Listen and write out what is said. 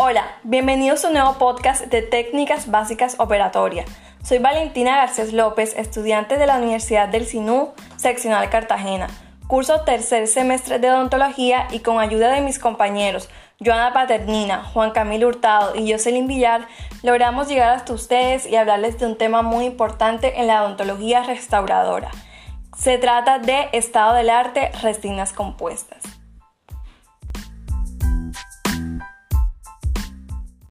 Hola, bienvenidos a un nuevo podcast de Técnicas Básicas Operatorias. Soy Valentina Garcés López, estudiante de la Universidad del Sinú, seccional Cartagena. Curso tercer semestre de odontología y con ayuda de mis compañeros Joana Paternina, Juan Camilo Hurtado y Jocelyn Villar, logramos llegar hasta ustedes y hablarles de un tema muy importante en la odontología restauradora. Se trata de estado del arte, resinas compuestas.